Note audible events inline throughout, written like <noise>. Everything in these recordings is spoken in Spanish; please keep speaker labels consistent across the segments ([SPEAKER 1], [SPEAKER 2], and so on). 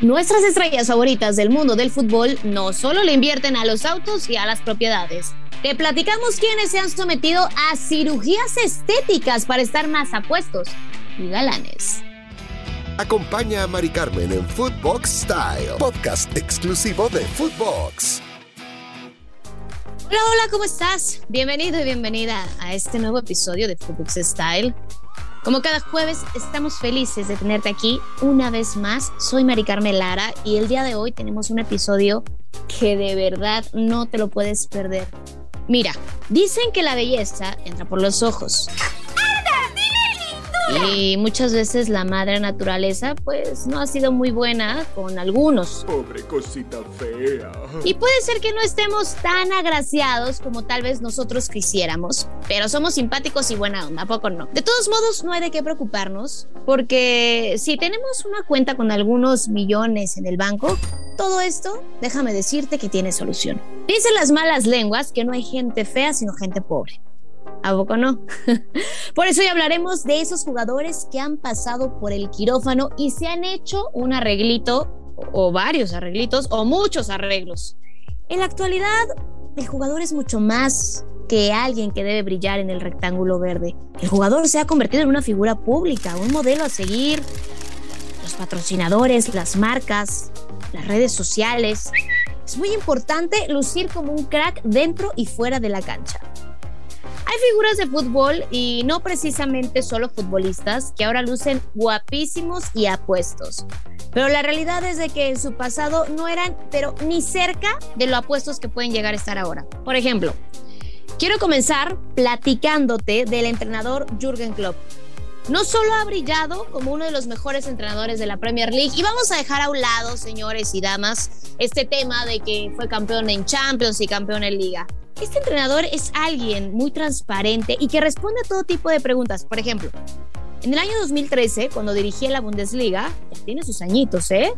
[SPEAKER 1] Nuestras estrellas favoritas del mundo del fútbol no solo le invierten a los autos y a las propiedades. Te platicamos quienes se han sometido a cirugías estéticas para estar más apuestos y galanes.
[SPEAKER 2] Acompaña a Mari Carmen en Footbox Style, podcast exclusivo de Footbox.
[SPEAKER 1] Hola, hola, ¿cómo estás? Bienvenido y bienvenida a este nuevo episodio de Footbox Style. Como cada jueves, estamos felices de tenerte aquí una vez más. Soy Mari Carmen Lara y el día de hoy tenemos un episodio que de verdad no te lo puedes perder. Mira, dicen que la belleza entra por los ojos. Y muchas veces la madre naturaleza pues no ha sido muy buena con algunos.
[SPEAKER 3] Pobre cosita fea.
[SPEAKER 1] Y puede ser que no estemos tan agraciados como tal vez nosotros quisiéramos, pero somos simpáticos y buena onda, ¿a poco no? De todos modos, no hay de qué preocuparnos, porque si tenemos una cuenta con algunos millones en el banco, todo esto, déjame decirte que tiene solución. Dicen las malas lenguas que no hay gente fea, sino gente pobre. ¿A poco no? <laughs> por eso hoy hablaremos de esos jugadores que han pasado por el quirófano y se han hecho un arreglito, o varios arreglitos, o muchos arreglos. En la actualidad, el jugador es mucho más que alguien que debe brillar en el rectángulo verde. El jugador se ha convertido en una figura pública, un modelo a seguir. Los patrocinadores, las marcas, las redes sociales. Es muy importante lucir como un crack dentro y fuera de la cancha. Hay figuras de fútbol y no precisamente solo futbolistas que ahora lucen guapísimos y apuestos. Pero la realidad es de que en su pasado no eran, pero ni cerca de lo apuestos que pueden llegar a estar ahora. Por ejemplo, quiero comenzar platicándote del entrenador Jürgen Klopp. No solo ha brillado como uno de los mejores entrenadores de la Premier League, y vamos a dejar a un lado, señores y damas, este tema de que fue campeón en Champions y campeón en Liga. Este entrenador es alguien muy transparente y que responde a todo tipo de preguntas. Por ejemplo, en el año 2013, cuando dirigía la Bundesliga, ya tiene sus añitos, ¿eh?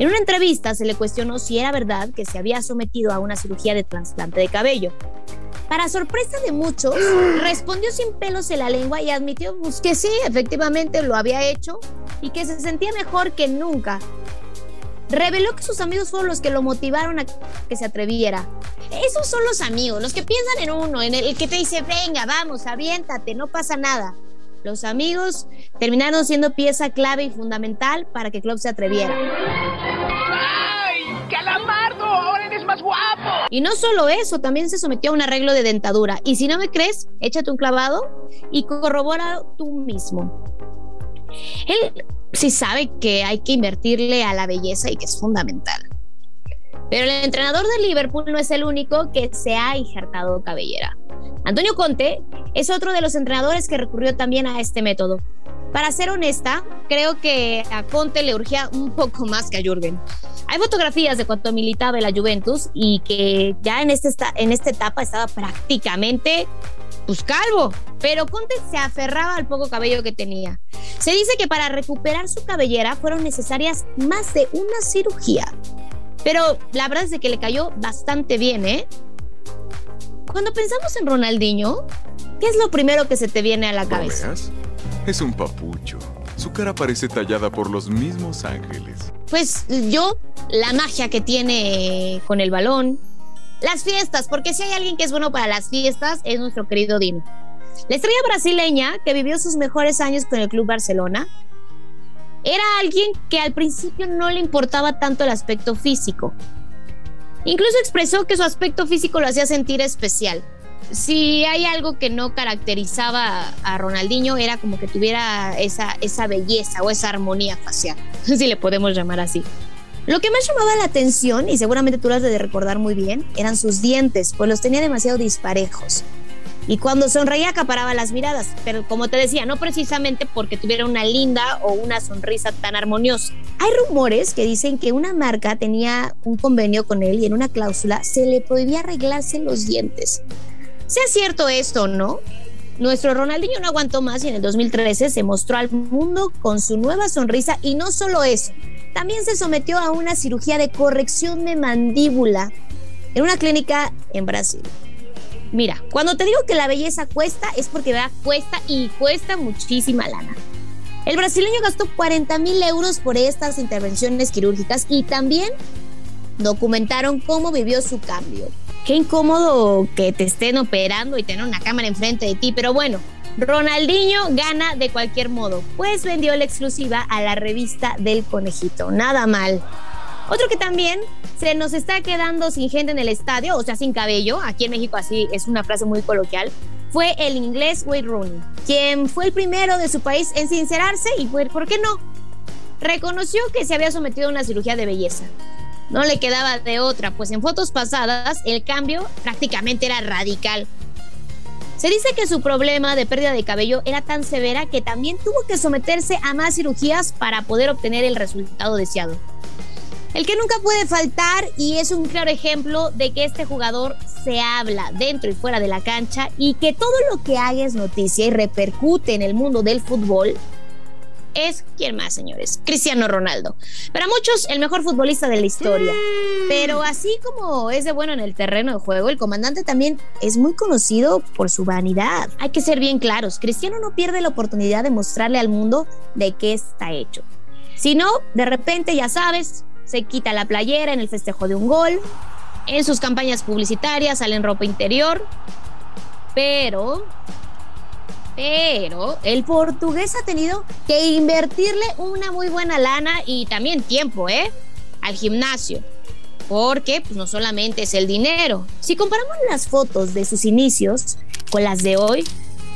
[SPEAKER 1] En una entrevista se le cuestionó si era verdad que se había sometido a una cirugía de trasplante de cabello. Para sorpresa de muchos, <gasps> respondió sin pelos en la lengua y admitió pues, que sí, efectivamente lo había hecho y que se sentía mejor que nunca reveló que sus amigos fueron los que lo motivaron a que se atreviera. Esos son los amigos, los que piensan en uno, en el, que te dice, venga, vamos, aviéntate, no pasa nada. Los amigos terminaron siendo pieza clave y fundamental para que Club se atreviera. Y no solo eso, también se sometió a un arreglo de dentadura. Y si no me crees, échate un clavado y corrobora tú mismo. Él sí sabe que hay que invertirle a la belleza y que es fundamental. Pero el entrenador del Liverpool no es el único que se ha injertado cabellera. Antonio Conte es otro de los entrenadores que recurrió también a este método. Para ser honesta, creo que a Conte le urgía un poco más que a Jürgen. Hay fotografías de cuando militaba en la Juventus y que ya en, este, en esta etapa estaba prácticamente pues calvo, pero Conte se aferraba al poco cabello que tenía. Se dice que para recuperar su cabellera fueron necesarias más de una cirugía. Pero la verdad es que le cayó bastante bien, ¿eh? Cuando pensamos en Ronaldinho, ¿qué es lo primero que se te viene a la cabeza?
[SPEAKER 3] Es un papucho. Su cara parece tallada por los mismos ángeles.
[SPEAKER 1] Pues yo, la magia que tiene con el balón, las fiestas, porque si hay alguien que es bueno para las fiestas, es nuestro querido Dino. La estrella brasileña, que vivió sus mejores años con el Club Barcelona, era alguien que al principio no le importaba tanto el aspecto físico. Incluso expresó que su aspecto físico lo hacía sentir especial. Si hay algo que no caracterizaba a Ronaldinho era como que tuviera esa, esa belleza o esa armonía facial, <laughs> si le podemos llamar así. Lo que más llamaba la atención, y seguramente tú lo has de recordar muy bien, eran sus dientes, pues los tenía demasiado disparejos. Y cuando sonreía acaparaba las miradas, pero como te decía, no precisamente porque tuviera una linda o una sonrisa tan armoniosa. Hay rumores que dicen que una marca tenía un convenio con él y en una cláusula se le prohibía arreglarse los dientes. Sea cierto esto o no, nuestro Ronaldinho no aguantó más y en el 2013 se mostró al mundo con su nueva sonrisa y no solo eso, también se sometió a una cirugía de corrección de mandíbula en una clínica en Brasil. Mira, cuando te digo que la belleza cuesta, es porque cuesta y cuesta muchísima lana. El brasileño gastó 40 mil euros por estas intervenciones quirúrgicas y también documentaron cómo vivió su cambio. Qué incómodo que te estén operando y tener una cámara enfrente de ti, pero bueno, Ronaldinho gana de cualquier modo, pues vendió la exclusiva a la revista del conejito. Nada mal. Otro que también se nos está quedando sin gente en el estadio, o sea, sin cabello, aquí en México así es una frase muy coloquial, fue el inglés Wayne Rooney, quien fue el primero de su país en sincerarse y ¿por qué no? Reconoció que se había sometido a una cirugía de belleza. No le quedaba de otra, pues en fotos pasadas el cambio prácticamente era radical. Se dice que su problema de pérdida de cabello era tan severa que también tuvo que someterse a más cirugías para poder obtener el resultado deseado. El que nunca puede faltar y es un claro ejemplo de que este jugador se habla dentro y fuera de la cancha y que todo lo que haga es noticia y repercute en el mundo del fútbol es, ¿quién más, señores? Cristiano Ronaldo. Para muchos, el mejor futbolista de la historia. Pero así como es de bueno en el terreno de juego, el comandante también es muy conocido por su vanidad. Hay que ser bien claros, Cristiano no pierde la oportunidad de mostrarle al mundo de qué está hecho. Si no, de repente, ya sabes, se quita la playera en el festejo de un gol, en sus campañas publicitarias sale en ropa interior, pero pero el portugués ha tenido que invertirle una muy buena lana y también tiempo, ¿eh? Al gimnasio. Porque pues, no solamente es el dinero. Si comparamos las fotos de sus inicios con las de hoy,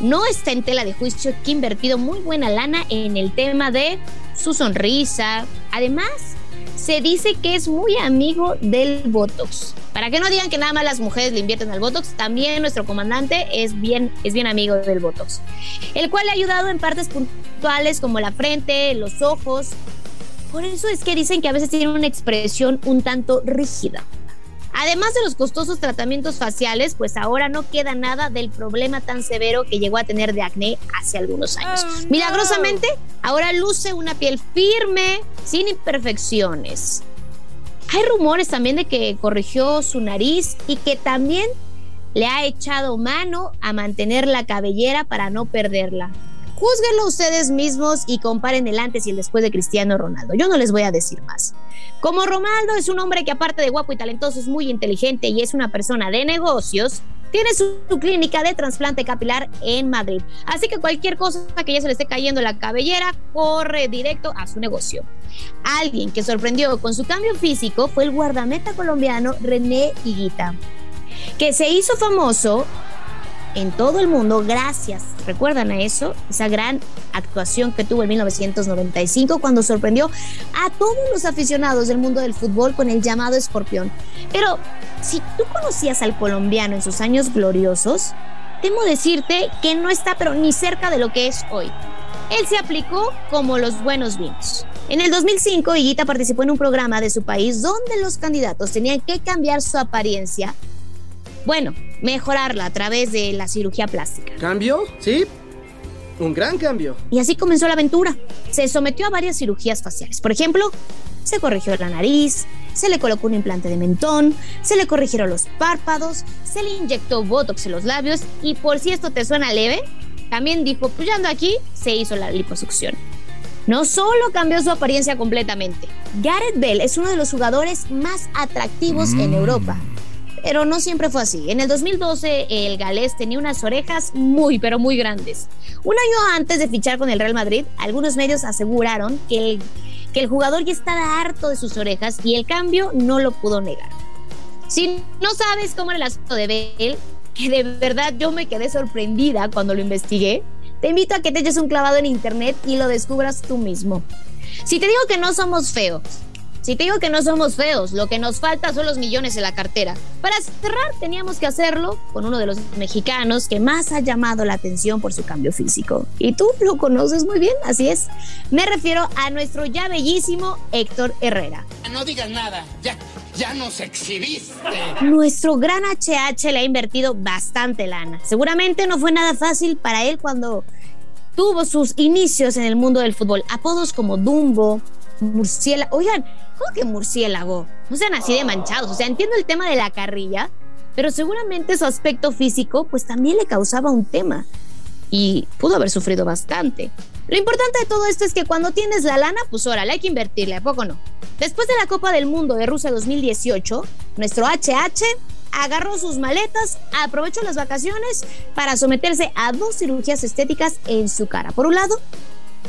[SPEAKER 1] no está en tela de juicio que ha invertido muy buena lana en el tema de su sonrisa. Además, se dice que es muy amigo del Botox. Para que no digan que nada más las mujeres le invierten al Botox, también nuestro comandante es bien, es bien amigo del Botox, el cual le ha ayudado en partes puntuales como la frente, los ojos. Por eso es que dicen que a veces tiene una expresión un tanto rígida. Además de los costosos tratamientos faciales, pues ahora no queda nada del problema tan severo que llegó a tener de acné hace algunos años. Oh, Milagrosamente, ahora luce una piel firme, sin imperfecciones. Hay rumores también de que corrigió su nariz y que también le ha echado mano a mantener la cabellera para no perderla. Júzguenlo ustedes mismos y comparen el antes y el después de Cristiano Ronaldo. Yo no les voy a decir más. Como Ronaldo es un hombre que aparte de guapo y talentoso es muy inteligente y es una persona de negocios, tiene su, clínica de trasplante capilar en Madrid. Así que cualquier cosa que ya se le esté cayendo la cabellera, corre directo a su negocio. Alguien que sorprendió con su cambio físico fue el guardameta colombiano René Higuita, que se hizo famoso en todo el mundo gracias, recuerdan a eso, esa gran actuación que tuvo en 1995 cuando sorprendió a todos los aficionados del mundo del fútbol con el llamado escorpión. Pero si tú conocías al colombiano en sus años gloriosos, temo decirte que no está pero ni cerca de lo que es hoy. Él se aplicó como los buenos vinos. En el 2005, Higuita participó en un programa de su país donde los candidatos tenían que cambiar su apariencia bueno, mejorarla a través de la cirugía plástica.
[SPEAKER 4] ¿Cambio? Sí. Un gran cambio.
[SPEAKER 1] Y así comenzó la aventura. Se sometió a varias cirugías faciales. Por ejemplo, se corrigió la nariz, se le colocó un implante de mentón, se le corrigieron los párpados, se le inyectó botox en los labios y por si esto te suena leve, también dijo, pues aquí, se hizo la liposucción. No solo cambió su apariencia completamente, Gareth Bell es uno de los jugadores más atractivos en mm. Europa pero no siempre fue así. En el 2012 el galés tenía unas orejas muy pero muy grandes. Un año antes de fichar con el Real Madrid, algunos medios aseguraron que el, que el jugador ya estaba harto de sus orejas y el cambio no lo pudo negar. Si no sabes cómo era el asunto de Bale, que de verdad yo me quedé sorprendida cuando lo investigué, te invito a que te eches un clavado en internet y lo descubras tú mismo. Si te digo que no somos feos, si te digo que no somos feos, lo que nos falta son los millones en la cartera. Para cerrar, teníamos que hacerlo con uno de los mexicanos que más ha llamado la atención por su cambio físico. Y tú lo conoces muy bien, así es. Me refiero a nuestro ya bellísimo Héctor Herrera.
[SPEAKER 5] No digas nada, ya, ya nos exhibiste.
[SPEAKER 1] Nuestro gran HH le ha invertido bastante lana. Seguramente no fue nada fácil para él cuando tuvo sus inicios en el mundo del fútbol. Apodos como Dumbo, murciélago. Oigan, ¿cómo que murciélago? No sean así de manchados. O sea, entiendo el tema de la carrilla, pero seguramente su aspecto físico, pues también le causaba un tema. Y pudo haber sufrido bastante. Lo importante de todo esto es que cuando tienes la lana, pues órale, hay que invertirle, ¿a poco no? Después de la Copa del Mundo de Rusia 2018, nuestro HH agarró sus maletas, aprovechó las vacaciones para someterse a dos cirugías estéticas en su cara. Por un lado,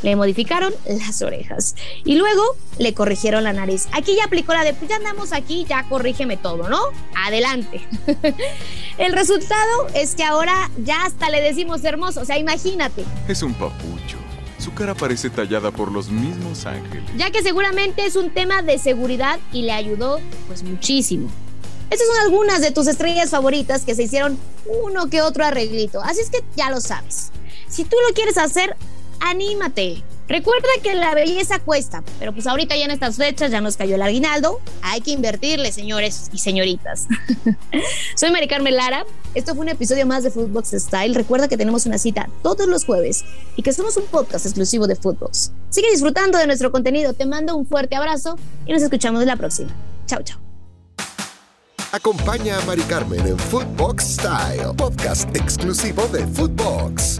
[SPEAKER 1] le modificaron las orejas y luego le corrigieron la nariz. Aquí ya aplicó la de, pues ya andamos aquí, ya corrígeme todo, ¿no? Adelante. <laughs> El resultado es que ahora ya hasta le decimos hermoso, o sea, imagínate.
[SPEAKER 3] Es un papucho. Su cara parece tallada por los mismos ángeles.
[SPEAKER 1] Ya que seguramente es un tema de seguridad y le ayudó pues muchísimo. Estas son algunas de tus estrellas favoritas que se hicieron uno que otro arreglito. Así es que ya lo sabes. Si tú lo quieres hacer, anímate. Recuerda que la belleza cuesta, pero pues ahorita ya en estas fechas ya nos cayó el aguinaldo. Hay que invertirle, señores y señoritas. <laughs> Soy Mari Carmen Lara. Esto fue un episodio más de Footbox Style. Recuerda que tenemos una cita todos los jueves y que somos un podcast exclusivo de Footbox. Sigue disfrutando de nuestro contenido. Te mando un fuerte abrazo y nos escuchamos la próxima. Chao, chao.
[SPEAKER 2] Acompaña a Mari Carmen en Footbox Style, podcast exclusivo de Footbox.